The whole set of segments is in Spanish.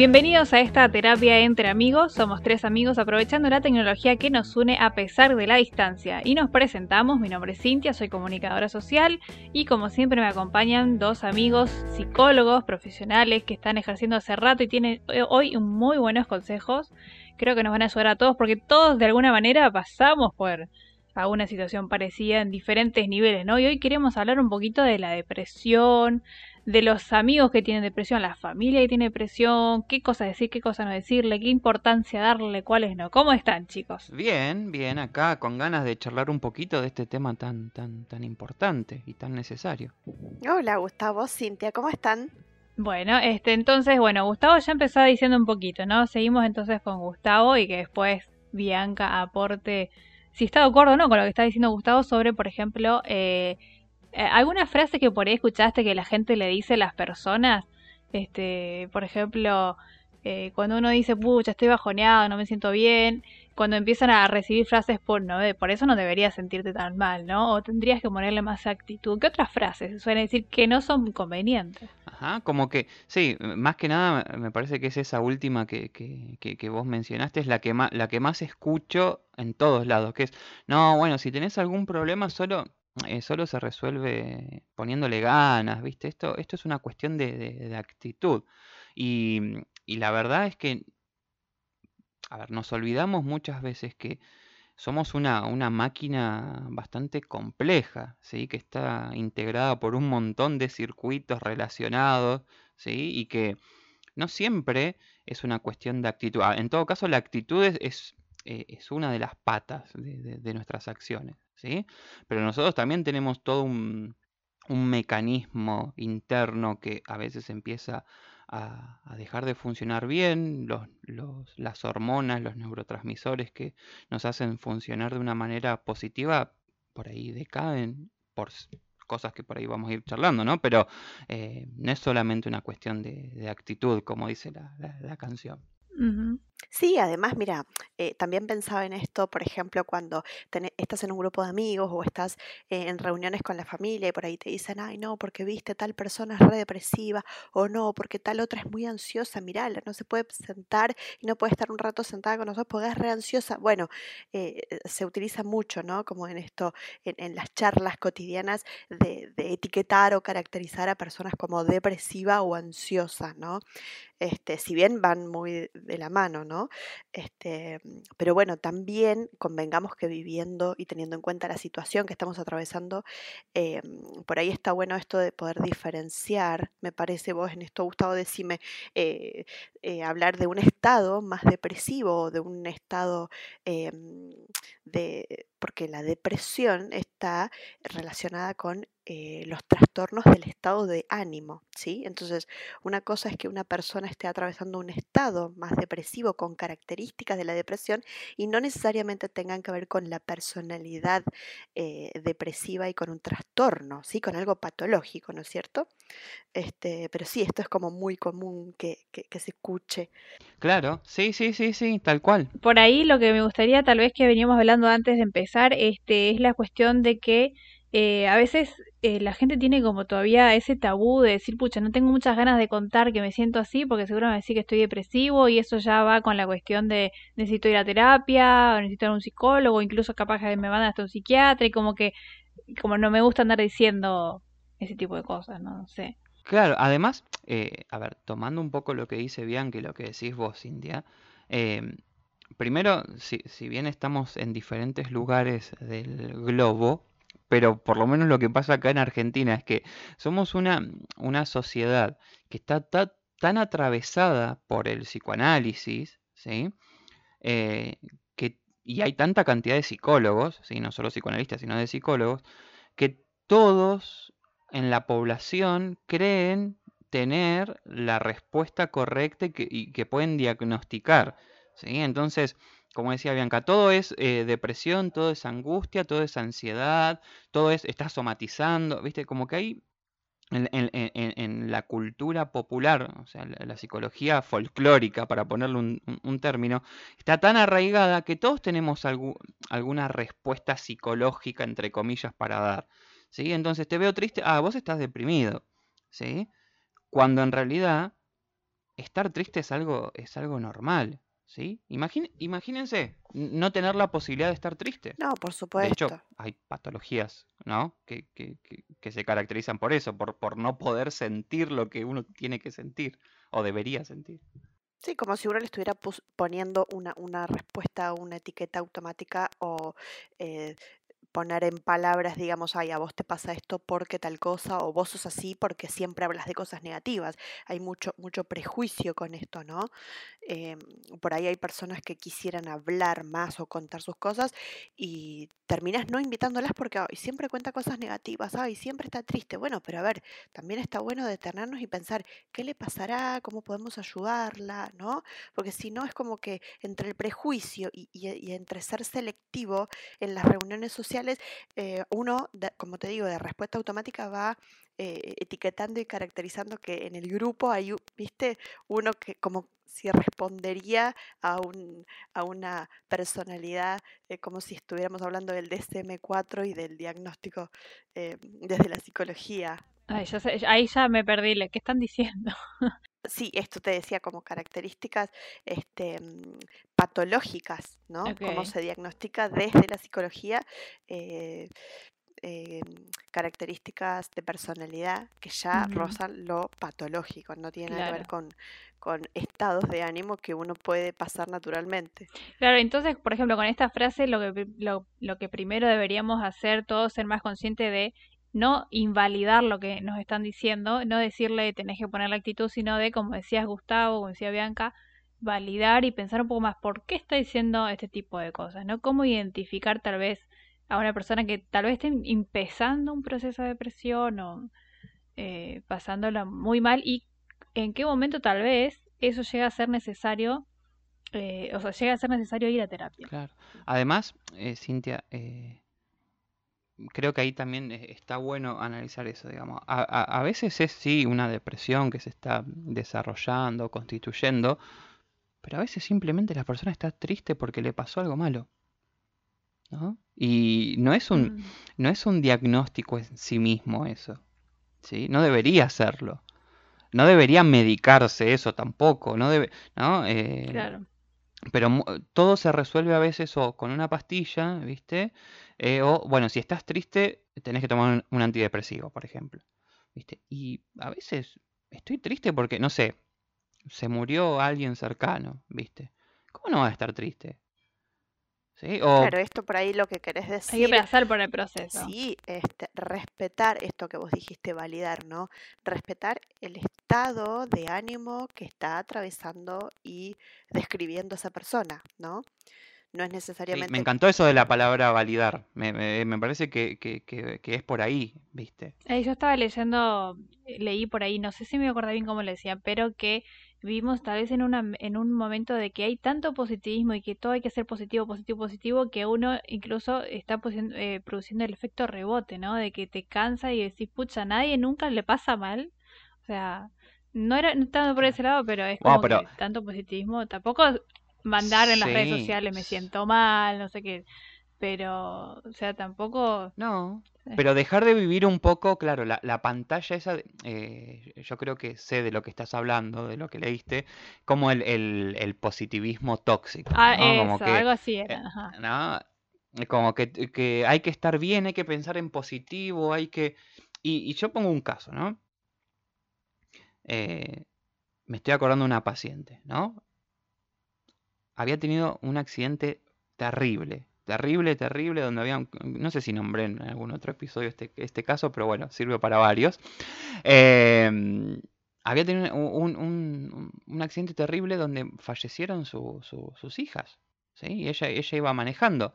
Bienvenidos a esta terapia entre amigos. Somos tres amigos aprovechando la tecnología que nos une a pesar de la distancia. Y nos presentamos. Mi nombre es Cintia, soy comunicadora social y como siempre me acompañan dos amigos psicólogos profesionales que están ejerciendo hace rato y tienen hoy muy buenos consejos. Creo que nos van a ayudar a todos porque todos de alguna manera pasamos por alguna situación parecida en diferentes niveles, ¿no? Y hoy queremos hablar un poquito de la depresión, de los amigos que tienen depresión, la familia que tiene depresión, qué cosas decir, qué cosas no decirle, qué importancia darle, cuáles no. ¿Cómo están, chicos? Bien, bien, acá con ganas de charlar un poquito de este tema tan tan tan importante y tan necesario. Hola, Gustavo, Cintia, ¿cómo están? Bueno, este entonces, bueno, Gustavo ya empezó diciendo un poquito, ¿no? Seguimos entonces con Gustavo y que después Bianca aporte si está de acuerdo o no con lo que está diciendo Gustavo sobre, por ejemplo, eh, eh, ¿Alguna frase que por ahí escuchaste que la gente le dice a las personas? Este, por ejemplo, eh, cuando uno dice, pucha, estoy bajoneado, no me siento bien, cuando empiezan a recibir frases por, no, por eso no deberías sentirte tan mal, ¿no? O tendrías que ponerle más actitud. ¿Qué otras frases suelen decir que no son convenientes? Ajá, como que, sí, más que nada me parece que es esa última que, que, que, vos mencionaste, es la que, más, la que más escucho en todos lados, que es, no, bueno, si tenés algún problema, solo eh, solo se resuelve poniéndole ganas, ¿viste? Esto, esto es una cuestión de, actitud. Y, y, la verdad es que, a ver, nos olvidamos muchas veces que somos una, una máquina bastante compleja, ¿sí? Que está integrada por un montón de circuitos relacionados, ¿sí? Y que no siempre es una cuestión de actitud. Ah, en todo caso, la actitud es, eh, una de las patas de nuestras acciones. Pero nosotros también tenemos todo un, mecanismo interno que a veces empieza a, dejar de funcionar bien, los, las hormonas, los neurotransmisores que nos hacen funcionar de una manera positiva, por ahí decaen por cosas que por ahí vamos a ir charlando, ¿no? Pero eh, no es solamente una cuestión de, actitud, como dice la, canción. Sí, además, mira, eh, también pensaba en esto, por ejemplo, cuando estás en un grupo de amigos o estás eh, en reuniones con la familia y por ahí te dicen, ay, no, porque viste tal persona es re depresiva o no, porque tal otra es muy ansiosa, mirala, no se puede sentar y no puede estar un rato sentada con nosotros porque es re ansiosa. Bueno, eh, se utiliza mucho, ¿no? Como en esto, en, las charlas cotidianas de, de, etiquetar o caracterizar a personas como depresiva o ansiosa, ¿no? Este, si bien van muy de la mano, ¿no? Este, pero bueno, también convengamos que viviendo y teniendo en cuenta la situación que estamos atravesando, em, por ahí está bueno esto de poder diferenciar, me parece vos en esto, Gustavo, decime, eh, eh, hablar de un estado más depresivo, de un estado de, porque la depresión está relacionada con eh, los trastornos del estado de ánimo, ¿sí? Entonces, una cosa es que una persona esté atravesando un estado más depresivo con características de la depresión y no necesariamente tengan que ver con la personalidad eh, depresiva y con un trastorno, ¿sí? Con algo patológico, ¿no es cierto? Este, pero sí, esto es como muy común que, que se escuche. Claro, sí, sí, sí, sí, tal cual. Por ahí lo que me gustaría, tal vez que veníamos hablando antes de empezar, este, es la cuestión de que eh, a veces eh, la gente tiene como todavía ese tabú de decir, pucha, no tengo muchas ganas de contar que me siento así porque seguro me decir que estoy depresivo y eso ya va con la cuestión de necesito ir a terapia, o necesito ir a un psicólogo, incluso capaz que me van hasta un psiquiatra y como que como no me gusta andar diciendo ese tipo de cosas, no, sé. Claro, además, eh, a ver, tomando un poco lo que dice Bianca y lo que decís vos, India, primero, si, bien estamos en diferentes lugares del globo, pero por lo menos lo que pasa acá en Argentina es que somos una, una sociedad que está tan atravesada por el psicoanálisis, ¿sí? Eh, que, y hay tanta cantidad de psicólogos, ¿sí? no solo psicoanalistas, sino de psicólogos, que todos en la población creen tener la respuesta correcta y que pueden diagnosticar. ¿Sí? Entonces, como decía Bianca, todo es eh, depresión, todo es angustia, todo es ansiedad, todo es, está somatizando, ¿viste? Como que hay en, la cultura popular, o sea, la, psicología folclórica, para ponerle un, término, está tan arraigada que todos tenemos alguna respuesta psicológica, entre comillas, para dar. ¿sí? Entonces te veo triste, ah, vos estás deprimido. ¿sí? Cuando en realidad estar triste es algo, es algo normal, ¿sí? imagínense no tener la posibilidad de estar triste. No, por De supuesto. hecho, hay patologías, ¿no? Que, que- que- que se caracterizan por eso, por, por no poder sentir lo que uno tiene que sentir o debería sentir. Sí, como si uno le estuviera poniendo una, una respuesta, una etiqueta automática o eh, poner en palabras, digamos, ay, a vos te pasa esto porque tal cosa, o vos sos así porque siempre hablas de cosas negativas. Hay mucho, mucho prejuicio con esto, ¿no? Em, por ahí hay personas que quisieran hablar más o contar sus cosas y terminas no invitándolas porque ay, siempre cuenta cosas negativas, ay, siempre está triste. Bueno, pero a ver, también está bueno detenernos y pensar qué le pasará, cómo podemos ayudarla, ¿no? Porque si no es como que entre el prejuicio y, entre ser selectivo en las reuniones sociales, eh, uno, como te digo, de respuesta automática va eh, etiquetando y caracterizando que en el grupo hay, viste, uno que como si respondería a, un, a una personalidad, eh, como si estuviéramos hablando del DSM-4 y del diagnóstico desde la psicología. Ay, ya sé- ahí ya me perdí. ¿le- ¿Qué están diciendo? Sí, esto te decía como características este, mm, patológicas, ¿no? Cómo Ok. se diagnostica desde la psicología, eh, eh, características de personalidad que ya rozan lo patológico, no tiene nada que ver con, con estados de ánimo que uno puede pasar naturalmente. Claro, entonces, por ejemplo, con esta frase lo que, lo, lo que primero deberíamos hacer todos ser más conscientes de no invalidar lo que nos están diciendo, no decirle tenés que poner la actitud, sino de, como decías Gustavo, como decía Bianca, validar y pensar un poco más por qué está diciendo este tipo de cosas, ¿no? Cómo identificar tal vez a una persona que tal vez esté empezando un proceso de depresión o eh, pasándola muy mal y en qué momento tal vez eso llega a ser necesario eh, o sea, llega a ser necesario ir a terapia. Claro. Además, eh, Cintia, eh, creo que ahí también eh, está bueno analizar eso, digamos. A, a- a veces es sí una depresión que se está desarrollando, constituyendo, pero a veces simplemente la persona está triste porque le pasó algo malo, ¿no? Y no es un, Mm, no es un diagnóstico en sí mismo eso, ¿sí? No debería serlo. No debería medicarse eso tampoco, no debe, ¿no? Eh, claro. Pero todo se resuelve a veces o con una pastilla, ¿viste? Eh, o, bueno, si estás triste, tenés que tomar un, un antidepresivo, por ejemplo, ¿viste? Y a veces estoy triste porque, no sé, se murió alguien cercano, ¿viste? ¿Cómo no vas a estar triste? ¿Sí? O, Claro, esto por ahí lo que querés Hay que decir pasar por el proceso. Sí, este, respetar esto que vos dijiste, validar, ¿no? Respetar el estado de ánimo que está atravesando y describiendo esa persona, ¿no? No es sí, me necesariamente, encantó eso de la palabra validar. Me, me- me parece que, que- que- que es por ahí, ¿viste? Eh, yo estaba leyendo, leí por ahí, no sé si me acuerdo bien cómo le decían, pero que vivimos tal vez en una, en un momento de que hay tanto positivismo y que todo hay que ser positivo, positivo, positivo, que uno incluso está eh, produciendo el efecto rebote, ¿no? De que te cansa y decís, pucha, a nadie nunca le pasa mal. O sea, no era no tanto por ese lado, pero es como pero que tanto positivismo, tampoco mandar en las redes sociales me siento mal, no sé qué, pero, o sea, tampoco... no. Pero dejar de vivir un poco, claro, la, la pantalla esa, eh, yo creo que sé de lo que estás hablando, de lo que leíste, como el, el- el positivismo tóxico, Ah, ¿no? Como que, algo así era, ajá. ¿no? Eh, Como que, que hay que estar bien, hay que pensar en positivo, hay que... Y, y yo pongo un caso, ¿no? Eh, me estoy acordando de una paciente, ¿no? Había tenido un accidente terrible, terrible, terrible, donde había, no sé si nombré en algún otro episodio este, este caso, pero bueno, sirve para varios. Em, había tenido un, un- un- un accidente terrible donde fallecieron su- su- sus hijas, ¿sí? Y ella, ella iba manejando.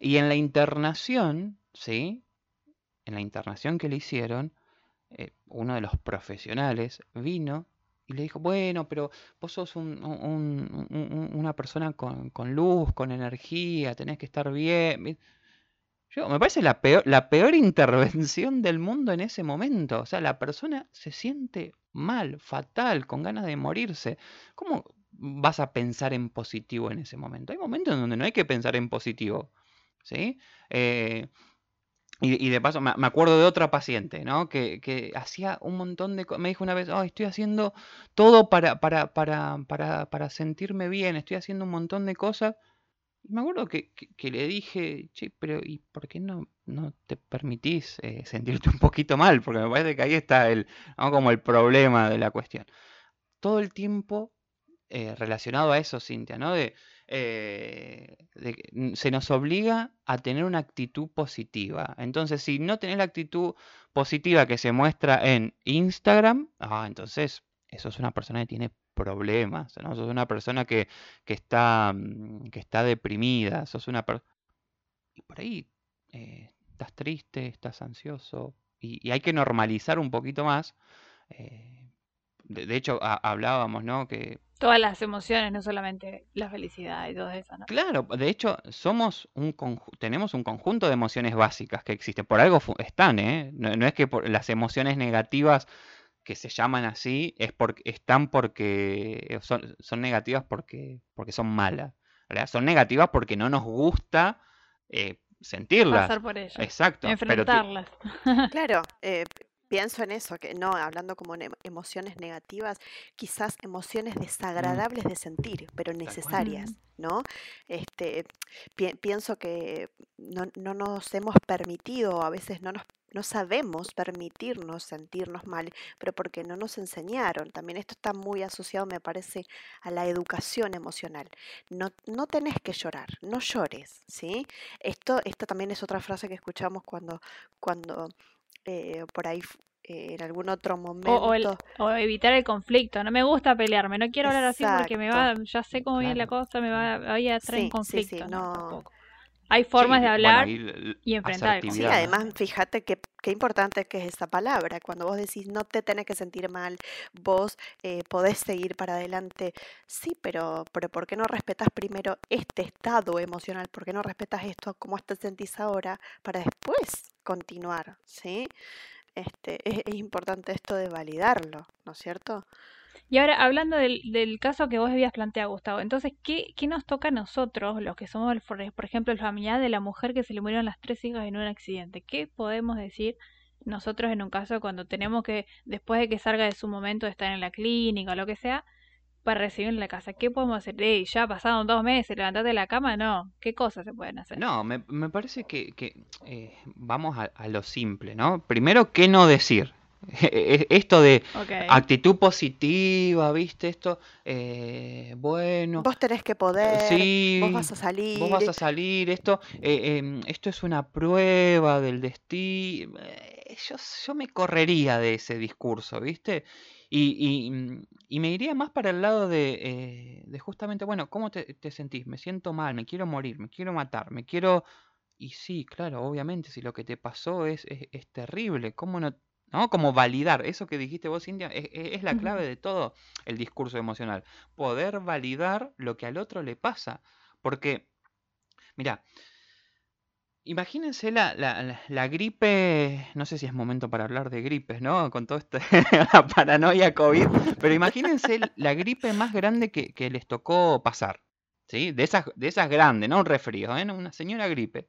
Y en la internación, ¿sí? En la internación que le hicieron, eh, uno de los profesionales vino y le dijo, bueno, pero vos sos un- un- un- un- una persona con, con luz, con energía, tenés que estar bien. Yo, me parece la peor, la peor intervención del mundo en ese momento. O sea, la persona se siente mal, fatal, con ganas de morirse. ¿Cómo vas a pensar en positivo en ese momento? Hay momentos en donde no hay que pensar en positivo. ¿Sí? Eh, Y, de paso, me, acuerdo de otra paciente, ¿no? Que, que hacía un montón de cosas. Me dijo una vez, oh, estoy haciendo todo para, para, para, para, para sentirme bien, estoy haciendo un montón de cosas. Y me acuerdo que, que, le dije, che, pero ¿y por qué no, no te permitís eh, sentirte un poquito mal? Porque me parece que ahí está el, como el problema de la cuestión. Todo el tiempo eh, relacionado a eso, Cintia, ¿no? De, eh, se nos obliga a tener una actitud positiva. Entonces, si no tenés la actitud positiva que se muestra en Instagram, ah, entonces eso es una persona que tiene problemas, ¿no? Sos una persona que, está, mm, que está deprimida, sos una Y por ahí eh, estás triste, estás ansioso, y, hay que normalizar un poquito más. Eh, de, hecho, hablábamos, ¿no? Que Todas las emociones, no solamente la felicidad y todo eso, ¿no? Claro, de hecho, somos un tenemos un conjunto de emociones básicas que existen. Por algo están, ¿eh? No, es que las emociones negativas que se llaman así es porque están porque son, son negativas porque, porque son malas. Son negativas porque no nos gusta eh, sentirlas. Pasar por ellas. Exacto. Enfrentarlas. claro, eh, pienso en eso, que no, hablando como en emociones negativas, quizás emociones mm. desagradables de sentir, pero necesarias, ¿no? Este, pienso que no, no, nos hemos permitido, a veces no nos no sabemos permitirnos sentirnos mal, pero porque no nos enseñaron. También esto está muy asociado, me parece, a la educación emocional. No, no tenés que llorar, no llores, ¿sí? Esto, esto también es otra frase que escuchamos cuando, cuando eh, por ahí eh, en algún otro momento. O, evitar el conflicto. No me gusta pelearme, no quiero hablar así porque me va, ya sé cómo viene la cosa, me va, a traer conflicto. no, Hay formas de hablar y, enfrentar el conflicto. Sí, además, fíjate qué, qué importante que es esa palabra. Cuando vos decís no te tenés que sentir mal, vos eh, podés seguir para adelante. Sí, pero, pero ¿por qué no respetas primero este estado emocional? ¿Por qué no respetas esto, cómo te sentís ahora, para después continuar, ¿sí? Este, es, importante esto de validarlo, ¿no es cierto? Y ahora, hablando del, del, caso que vos habías planteado, Gustavo, entonces, ¿qué, ¿qué, nos toca a nosotros, los que somos, por ejemplo, el familiar de la mujer que se le murieron las tres hijas en un accidente? ¿Qué podemos decir nosotros en un caso cuando tenemos que, después de que salga de su momento de estar en la clínica o lo que sea, para recibir en la casa. ¿Qué podemos hacer? Ey, ya pasaron dos meses, levantate de la cama, no. ¿Qué cosas se pueden hacer? No, me, me parece que, que eh, vamos a, lo simple, ¿no? Primero, ¿qué no decir? Esto de actitud positiva, ¿viste? Esto, eh, bueno. Vos tenés que poder. Sí. Vos vas a salir. Vos vas a salir. Esto, eh, em, esto es una prueba del destino. Yo, yo me correría de ese discurso, ¿viste? Y, y, me iría más para el lado de, eh, de justamente, bueno, ¿cómo te, sentís? Me siento mal, me quiero morir, me quiero matar, me quiero... Y sí, claro, obviamente, si lo que te pasó es, es, terrible, ¿cómo no, ¿no? Como validar, eso que dijiste vos, India, es, es, la clave de todo el discurso emocional. Poder validar lo que al otro le pasa. Porque, mira, Imagínense la, la, la, gripe, no sé si es momento para hablar de gripes, ¿no? Con toda esta paranoia COVID, pero imagínense la gripe más grande que, que, les tocó pasar, ¿sí? De esas, de esas grandes, no un resfrío, ¿eh? Una señora gripe.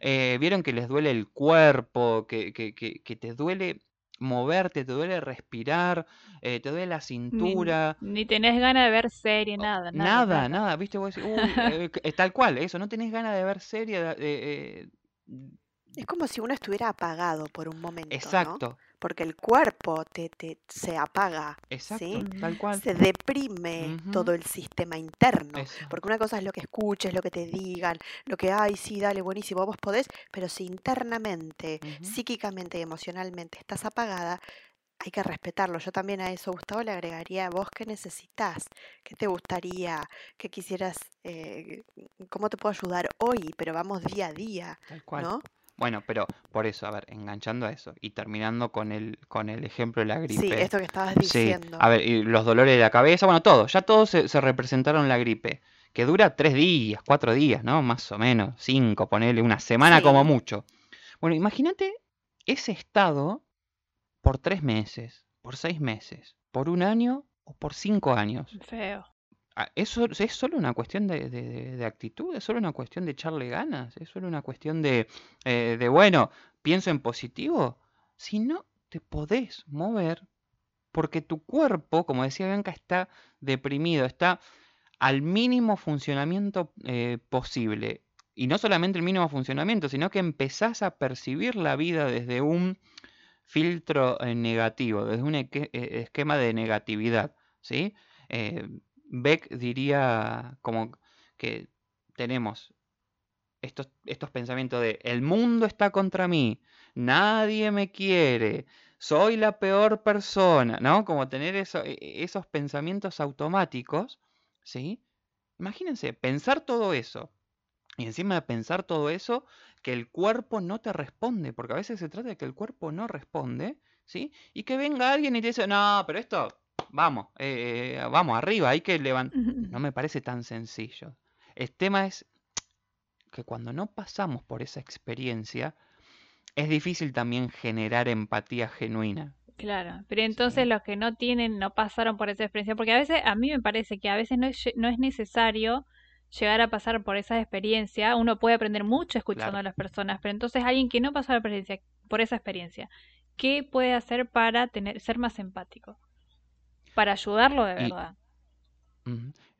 Eh, Vieron que les duele el cuerpo, que, que, que te duele moverte, te duele respirar, eh, te duele la cintura. Ni, tenés ganas de ver serie, nada. Nada, nada, viste, vos decís, eh, tal cual, eso, no tenés ganas de ver serie. Eh, es como si uno estuviera apagado por un momento. Exacto porque el cuerpo te, te se apaga, Exacto, tal cual. se deprime todo el sistema interno, porque una cosa es lo que escuches, lo que te digan, lo que, ay, sí, dale, buenísimo, vos podés, pero si internamente, psíquicamente y emocionalmente estás apagada, hay que respetarlo. Yo también a eso, Gustavo, le agregaría, vos qué necesitas, qué te gustaría, qué quisieras, eh, cómo te puedo ayudar hoy, pero vamos día a día, Tal cual. ¿no? Bueno, pero por eso, a ver, enganchando a eso y terminando con el, con el ejemplo de la gripe. Sí, esto que estabas diciendo. A ver, y los dolores de la cabeza, bueno, todo, ya todos se, se, representaron la gripe, que dura tres días, cuatro días, ¿no? Más o menos, cinco, ponele, una semana como mucho. Bueno, imagínate ese estado por tres meses, por seis meses, por un año o por cinco años. Feo. Eso es solo una cuestión de, de, actitud, es solo una cuestión de echarle ganas, es solo una cuestión de, eh, de bueno, pienso en positivo, si no te podés mover porque tu cuerpo, como decía Bianca, está deprimido, está al mínimo funcionamiento eh, posible. Y no solamente el mínimo funcionamiento, sino que empezás a percibir la vida desde un filtro eh, negativo, desde un esquema de negatividad. ¿sí? Beck diría como que tenemos estos, estos pensamientos de el mundo está contra mí, nadie me quiere, soy la peor persona, ¿no? Como tener e, e, esos pensamientos automáticos, ¿sí? Imagínense, pensar todo eso. Y encima de pensar todo eso, que el cuerpo no te responde, porque a veces se trata de que el cuerpo no responde, ¿sí? Y que venga alguien y te dice, no, pero esto, vamos, eh, vamos, arriba, hay que levantar. No me parece tan sencillo. El tema es que cuando no pasamos por esa experiencia, es difícil también generar empatía genuina. Claro, pero entonces los que no tienen, no pasaron por esa experiencia, porque a veces, a mí me parece que a veces no es, no es necesario llegar a pasar por esa experiencia, uno puede aprender mucho escuchando a las personas, pero entonces alguien que no pasó la experiencia, por esa experiencia, ¿qué puede hacer para tener, ser más empático? Para ayudarlo de verdad.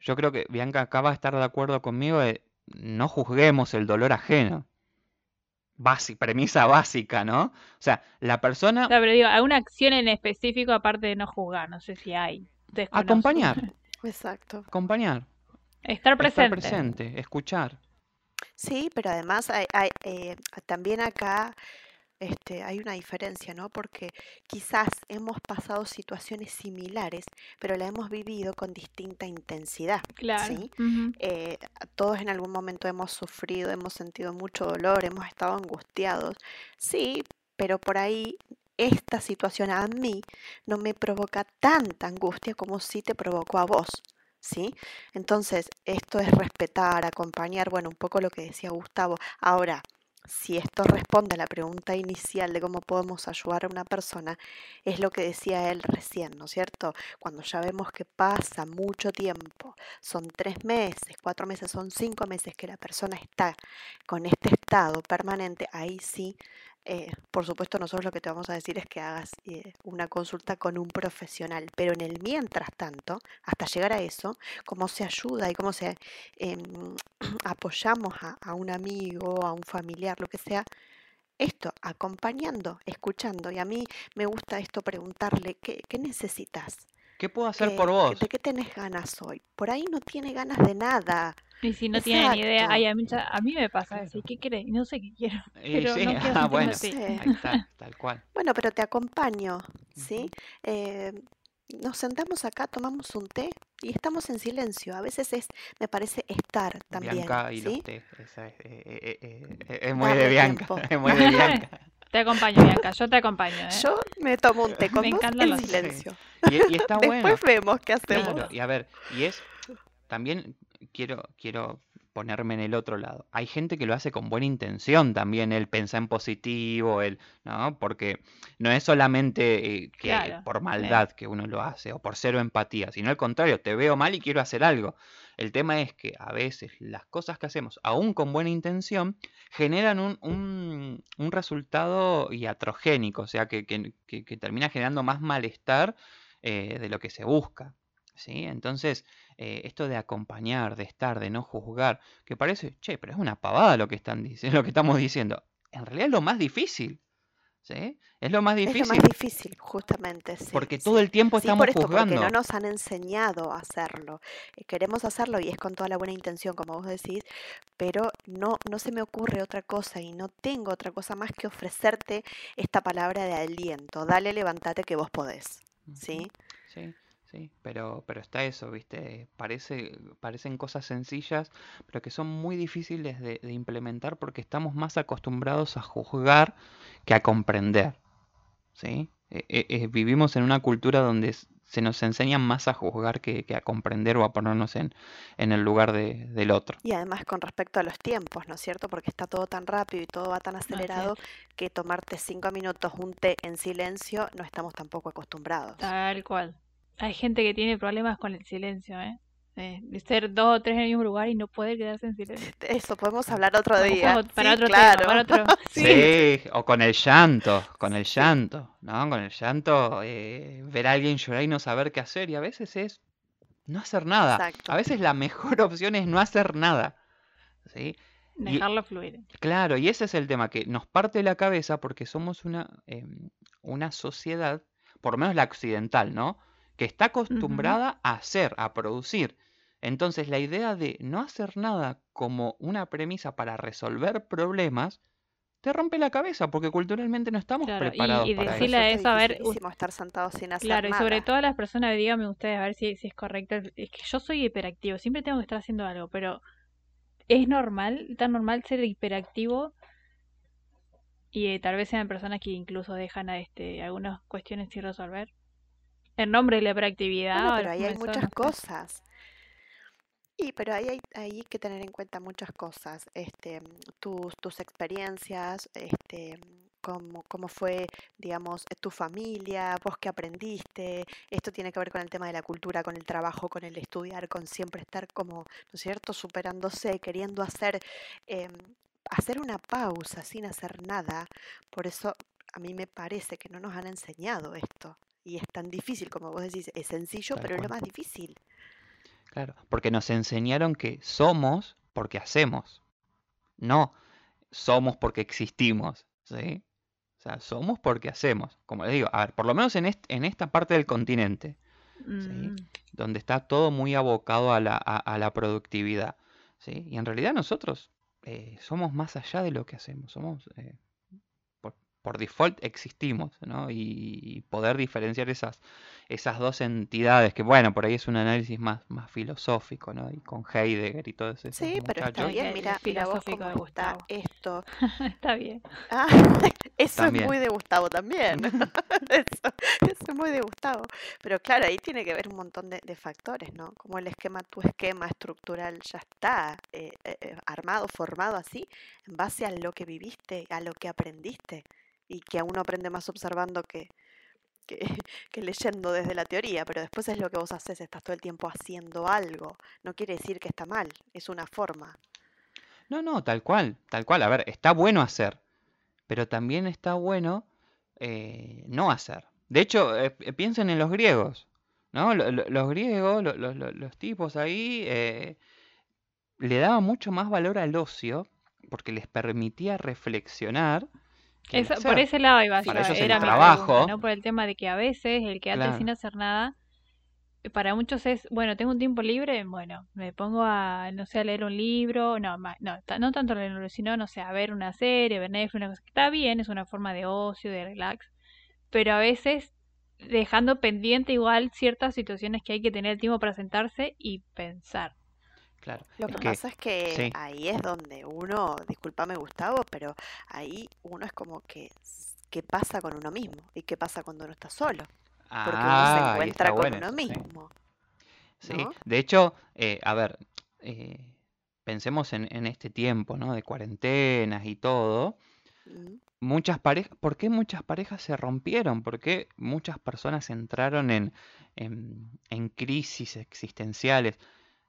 yo creo que Bianca acaba de estar de acuerdo conmigo de no juzguemos el dolor ajeno premisa básica, ¿no? O sea, la persona... No, pero digo, ¿alguna acción en específico aparte de no juzgar? No sé si hay. Acompañar. Exacto. Acompañar. Estar presente. Estar presente, escuchar. Sí, pero además hay, eh, también acá este, hay una diferencia, ¿no? Porque quizás hemos pasado situaciones similares, pero la hemos vivido con distinta intensidad. Claro. ¿sí? Eh, todos en algún momento hemos sufrido, hemos sentido mucho dolor, hemos estado angustiados. Sí, pero por ahí esta situación a mí no me provoca tanta angustia como si te provocó a vos. ¿Sí? Entonces, esto es respetar, acompañar, bueno, un poco lo que decía Gustavo. Ahora, si esto responde a la pregunta inicial de cómo podemos ayudar a una persona, es lo que decía él recién, ¿no es cierto? Cuando ya vemos que pasa mucho tiempo, son tres meses, cuatro meses, son cinco meses que la persona está con este estado permanente, ahí sí eh, por supuesto, nosotros lo que te vamos a decir es que hagas eh, una consulta con un profesional, pero en el mientras tanto, hasta llegar a eso, cómo se ayuda y cómo se em, apoyamos a, un amigo, a un familiar, lo que sea, esto, acompañando, escuchando. Y a mí me gusta esto preguntarle, ¿qué, qué necesitas? ¿Qué puedo hacer por vos? ¿De qué tenés ganas hoy? Por ahí no tiene ganas de nada. Y si no tiene ni idea, a, mí, me pasa decir, ¿qué querés? No sé qué quiero. Pero sí, ah, bueno, sí. ahí está, tal cual. Bueno, pero te acompaño, ¿sí? Eh, nos sentamos acá, tomamos un té y estamos en silencio. A veces es, me parece, estar también. Bianca y los té. Esa es, eh, eh, es, muy de Bianca. Es muy de Bianca. Te acompaño, Bianca, yo te acompaño. ¿eh? Yo me tomo un té con me vos en silencio. Y, está bueno. Después vemos qué hacemos. y a ver, y es, también quiero, quiero ponerme en el otro lado. Hay gente que lo hace con buena intención también, el pensar en positivo, el, ¿no? Porque no es solamente eh, que por maldad que uno lo hace o por cero empatía, sino al contrario, te veo mal y quiero hacer algo. El tema es que a veces las cosas que hacemos, aún con buena intención, generan un, un, resultado iatrogénico, o sea, que, que, termina generando más malestar eh, de lo que se busca. ¿Sí? Entonces, eh, esto de acompañar, de estar, de no juzgar, que parece, che, pero es una pavada lo que, están, lo que estamos diciendo. En realidad es lo más difícil. ¿Sí? Es lo más difícil. Es lo más difícil, justamente. Sí, porque todo el tiempo estamos por juzgando. Porque no nos han enseñado a hacerlo. Eh, queremos hacerlo y es con toda la buena intención, como vos decís, pero no, no se me ocurre otra cosa y no tengo otra cosa más que ofrecerte esta palabra de aliento. Dale, levántate que vos podés. ¿Sí? Sí. Sí, pero, pero está eso, ¿viste? Parece, parecen cosas sencillas, pero que son muy difíciles de, implementar porque estamos más acostumbrados a juzgar que a comprender. ¿Sí? E, e, e, vivimos en una cultura donde se nos enseña más a juzgar que, a comprender o a ponernos en, en el lugar del otro. Y además con respecto a los tiempos, ¿no es cierto? Porque está todo tan rápido y todo va tan acelerado que tomarte cinco minutos un té en silencio no estamos tampoco acostumbrados. Tal cual. Hay gente que tiene problemas con el silencio, ¿eh? eh, de ser dos o tres en el mismo lugar y no poder quedarse en silencio. Eso podemos hablar otro día. para Sí, otro claro. tema, para otro. Sí, o con el llanto, con el llanto, ¿no? Con el llanto, eh, ver a alguien llorar y no saber qué hacer, y a veces es no hacer nada. Exacto. A veces la mejor opción es no hacer nada, ¿sí? Y- Dejarlo fluir. Claro, y ese es el tema, que nos parte la cabeza porque somos una, em, una sociedad, por lo menos la occidental, ¿no? Que está acostumbrada a hacer, a producir. Entonces, la idea de no hacer nada como una premisa para resolver problemas, te rompe la cabeza porque culturalmente no estamos Claro, y- preparados y para decirle eso. eso, a ver, estar sentado sin hacer Claro, y sobre nada. todo a las personas, díganme ustedes a ver si, si es correcto. Es que yo soy hiperactivo, siempre tengo que estar haciendo algo, pero ¿es normal, tan normal ser hiperactivo? Y eh, tal vez sean personas que incluso dejan a este algunas cuestiones sin resolver. En nombre de la hiperactividad. Bueno, pero el ahí hay muchas no cosas. Y pero ahí hay, hay que tener en cuenta muchas cosas, este, tus, tus experiencias, este, cómo, cómo fue, digamos, tu familia, vos qué aprendiste. Esto tiene que ver con el tema de la cultura, con el trabajo, con el estudiar, con siempre estar como, ¿no es cierto?, superándose, queriendo hacer, em, hacer una pausa sin hacer nada. Por eso a mí me parece que no nos han enseñado esto. Y es tan difícil, como vos decís, es sencillo, Tal pero es lo más difícil. Claro, porque nos enseñaron que somos porque hacemos, no somos porque existimos, ¿sí? O sea, somos porque hacemos. Como les digo, a ver, por lo menos en, est- en esta parte del continente, Mm, donde está todo muy abocado a la, a, a la productividad, ¿sí? Y en realidad nosotros eh, somos más allá de lo que hacemos, somos, eh, por, default existimos, ¿no? Y, poder diferenciar esas, esas dos entidades, que bueno, por ahí es un análisis más, más filosófico, ¿no? Y con Heidegger y todos esos Sí, pero está muchachos. Bien, mira, mira vos filosófico cómo de está Gustavo. esto. Está bien. Ah, eso También. es muy de Gustavo también. Eso, eso es muy de Gustavo. Pero claro, ahí tiene que ver un montón de, de factores, ¿no? Como el esquema, tu esquema estructural ya está eh, eh, eh, armado, formado así, en base a lo que viviste, a lo que aprendiste. Y que uno aprende más observando que, que, leyendo desde la teoría, pero después es lo que vos haces, estás todo el tiempo haciendo algo. No quiere decir que está mal, es una forma. No, no, tal cual, tal cual. A ver, está bueno hacer, pero también está bueno eh, no hacer. De hecho, eh, eh, piensen en los griegos, ¿no? Lo- lo- Los griegos, lo- lo- lo- los tipos ahí, le daban mucho más valor al ocio porque les permitía reflexionar Eso- por ese lado iba Para yo, ellos el era trabajo- pregunta, ¿no? Por el tema de que a veces el quedarte Claro. sin hacer nada, eh, para muchos es, bueno, tengo un tiempo libre, bueno, me pongo a, no sé, a leer un libro, no, no, no tanto leer un libro, sino, no sé, a ver una serie, ver Netflix, una cosa que está bien, es una forma de ocio, de relax, pero a veces dejando pendiente igual ciertas situaciones que hay que tener tiempo para sentarse y pensar. Claro, Lo es que que pasa es que sí. ahí es donde uno, discúlpame Gustavo, pero ahí uno es como que, ¿qué pasa con uno mismo? ¿Y qué pasa cuando uno está solo? Porque uno se Ah, encuentra con bueno uno sí. mismo, Sí, de hecho, eh, a ver, eh, pensemos en, en este tiempo, ¿no? De cuarentenas y todo. Mm, Muchas parejas, ¿por qué muchas parejas se rompieron? ¿Por qué muchas personas entraron en, en, en crisis existenciales?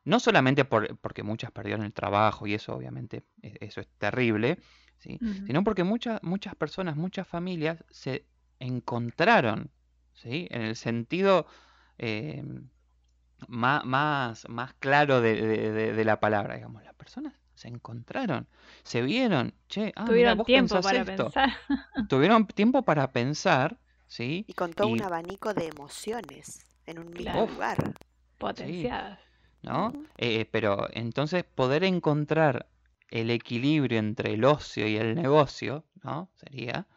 No solamente por, porque muchas perdieron el trabajo y eso obviamente e- eso es terrible. Sino porque muchas muchas personas, muchas familias se encontraron, ¿sí? En el sentido eh, má- más, más claro de, de- de- de la palabra, digamos. Las personas se encontraron, se vieron, che, ah, Tuvieron vos tiempo para esto. pensar. Tuvieron tiempo para pensar, ¿sí? Y con todo un abanico de emociones en un mismo Claro. Lugar. potenciadas. ¿No? Eh, pero entonces poder encontrar el equilibrio entre el ocio y el negocio, ¿no? Sería,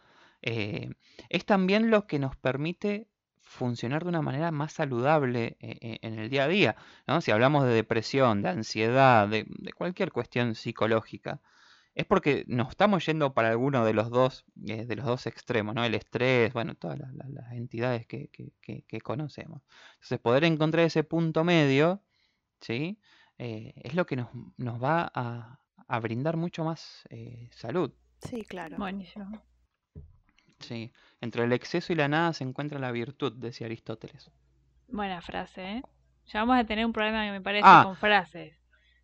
eh, es también lo que nos permite funcionar de una manera más saludable eh, en el día a día, ¿no? Si hablamos de depresión, de ansiedad, de, de cualquier cuestión psicológica, es porque nos estamos yendo para alguno de los dos, de los dos extremos, ¿no? El estrés, bueno, todas las, las- las entidades que, que- que- que conocemos. Entonces, poder encontrar ese punto medio, ¿sí? Eh, es lo que nos, nos va a, a brindar mucho más eh, salud, Sí, claro. Buenísimo. ¿sí? Entre el exceso y la nada se encuentra la virtud, decía Aristóteles. Buena frase, ¿eh? Ya vamos a tener un problema que me parece Ah. con frases.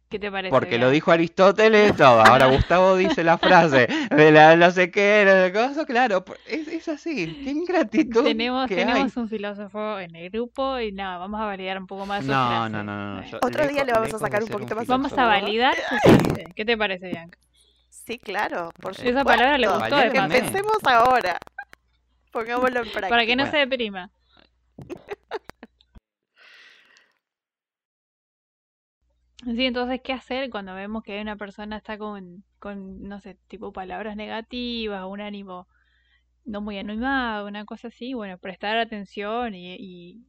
¿Qué te parece? Porque lo dijo Aristóteles, todo. Ahora Gustavo dice la frase de la no sé qué, no sé cosa, claro, es, es así. Qué ingratitud Tenemos, que hay. tenemos un filósofo en el grupo y nada, vamos a validar un poco más su No, frase. no, no, no, no, yo- Otro día le vamos a sacar un poquito más Vamos a validar su frase. ¿Qué te parece, Bianca? Sí, claro, por supuesto. Esa palabra le gustó. Empecemos ahora. Pongámoslo en práctica. Para que no Bueno. se deprima. Sí, entonces, ¿qué hacer cuando vemos que una persona está con, con, no sé, tipo palabras negativas, un ánimo no muy animado, una cosa así? Bueno, prestar atención y,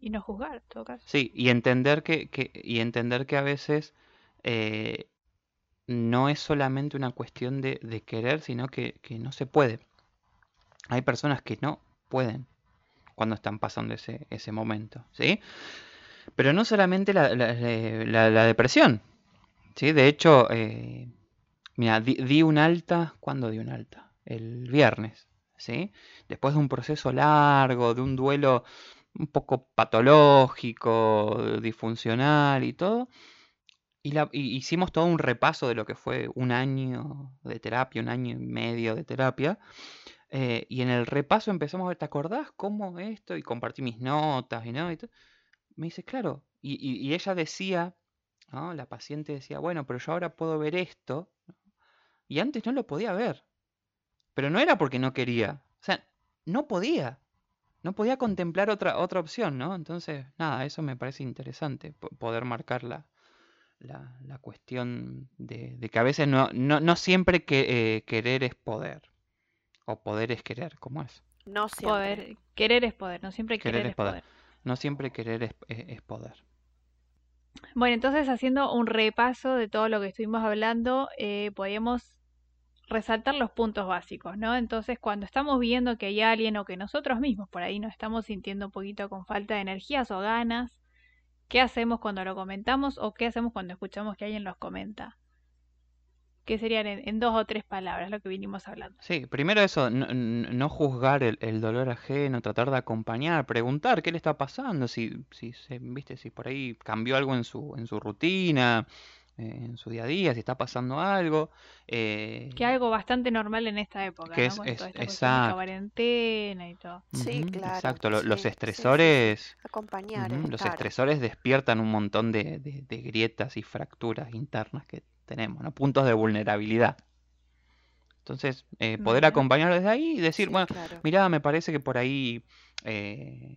y, no juzgar, en todo caso. Sí, y entender que, que- y entender que a veces eh, no es solamente una cuestión de, de querer, sino que, que no se puede. Hay personas que no pueden cuando están pasando ese, ese momento, ¿sí? Pero no solamente la, la- depresión, ¿sí? De hecho, eh, mira, di, un alta, ¿cuándo di un alta? El viernes, ¿sí? Después de un proceso largo, de un duelo un poco patológico, disfuncional y todo. Y, la- hicimos todo un repaso de lo que fue un año de terapia, un año y medio de terapia. eh, y en el repaso empezamos a ver, ¿te acordás cómo esto? Y compartí mis notas y, ¿no? y todo. Me dice, claro. Y, y- y ella decía, ¿no? La paciente decía, bueno, pero yo ahora puedo ver esto. Y antes no lo podía ver. Pero no era porque no quería. O sea, no podía. No podía contemplar otra, otra opción, ¿no? Entonces, nada, eso me parece interesante, po- poder marcar la, la, la cuestión de, de que a veces no, no, no siempre que, eh, querer es poder. O poder es querer, ¿cómo es? No siempre. Poder, querer es poder, no siempre Querer querer, es es poder. poder. No siempre querer es, poder. Bueno, entonces haciendo un repaso de todo lo que estuvimos hablando, eh, podríamos resaltar los puntos básicos, ¿no? Entonces, cuando estamos viendo que hay alguien o que nosotros mismos por ahí nos estamos sintiendo un poquito con falta de energías o ganas, ¿qué hacemos cuando lo comentamos o qué hacemos cuando escuchamos que alguien los comenta? ¿Qué serían en, en dos o tres palabras lo que vinimos hablando? Sí, primero eso, no, no juzgar el, el dolor ajeno, tratar de acompañar, preguntar qué le está pasando, si, si se, viste, si por ahí cambió algo en su, en su rutina, eh, en su día a día, si está pasando algo. eh, Que algo bastante normal en esta época, Que ¿no? es- Con es- toda esta cuestión de la exacto. cuarentena y todo. Sí, claro, Exacto, lo- los sí, sí, estresores, Acompañar, ujú, los estresores despiertan un montón de, de- de grietas y fracturas internas que tenemos, ¿no? Puntos de vulnerabilidad. Entonces, eh, poder acompañar desde ahí y decir, Sí, bueno, claro. Mirá, me parece que por ahí, eh,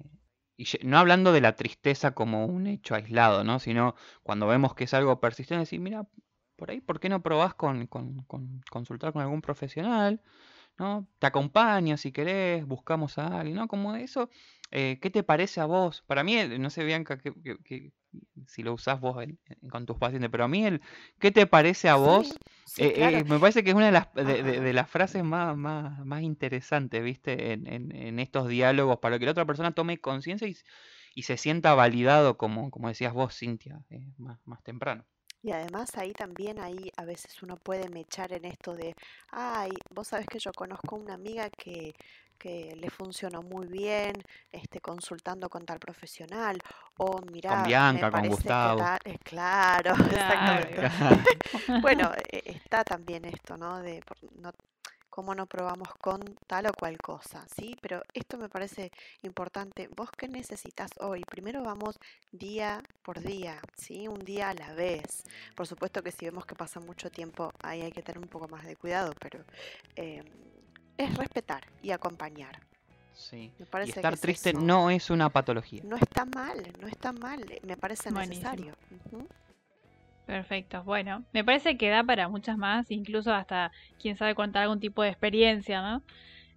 y no hablando de la tristeza como un hecho aislado, ¿no? Sino cuando vemos que es algo persistente, decir, mira, por ahí, ¿por qué no probás con, con- con consultar con algún profesional? ¿No? Te acompaño si querés, buscamos a alguien, ¿no? Como eso, eh, ¿qué te parece a vos? Para mí, no sé, Bianca, que, que- que- si lo usás vos en- en- con tus pacientes, pero a mí el ¿qué te parece a vos? Sí, sí, Eh, claro. eh, me parece que es una de las, de, de- Ajá. de las frases más, más, más interesantes, ¿viste? En, en- en estos diálogos, para que la otra persona tome conciencia y, y se sienta validado, como, como decías vos, Cintia, más, más temprano. Y además ahí también, ahí a veces uno puede mechar en esto de, ay, vos sabés que yo conozco una amiga que, que le funcionó muy bien este, consultando con tal profesional, o mirá, me Bianca, con parece que Gustavo. tal, eh, claro, Claro. exactamente. Bueno, eh, está también esto, ¿no? De por- no, cómo no probamos con tal o cual cosa, ¿sí? Pero esto me parece importante. ¿Vos qué necesitas hoy? Primero vamos día por día, ¿sí? Un día a la vez. Por supuesto que si vemos que pasa mucho tiempo, ahí hay que tener un poco más de cuidado, pero eh, es respetar y acompañar. Sí. Me Y parece que estar es triste eso. no es una patología. No está mal, no está mal, me parece Buenísimo. necesario. Perfecto. Bueno, me parece que da para muchas más, incluso hasta quién sabe contar algún tipo de experiencia, ¿no?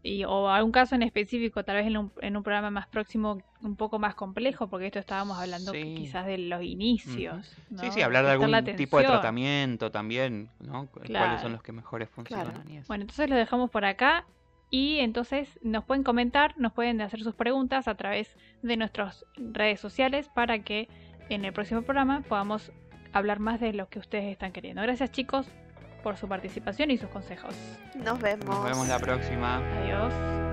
Y, o algún caso en específico, tal vez en un, en un programa más próximo, un poco más complejo, porque esto estábamos hablando Sí. quizás de los inicios. Sí, ¿no? sí, hablar de Prestar algún tipo de tratamiento también, ¿no? Cu- ¿Cuáles son los que mejores funcionan y eso. Bueno, entonces lo dejamos por acá y entonces nos pueden comentar, nos pueden hacer sus preguntas a través de nuestras redes sociales para que en el próximo programa podamos hablar más de lo que ustedes están queriendo. Gracias chicos por su participación y sus consejos. Nos vemos. Nos vemos la próxima. Adiós.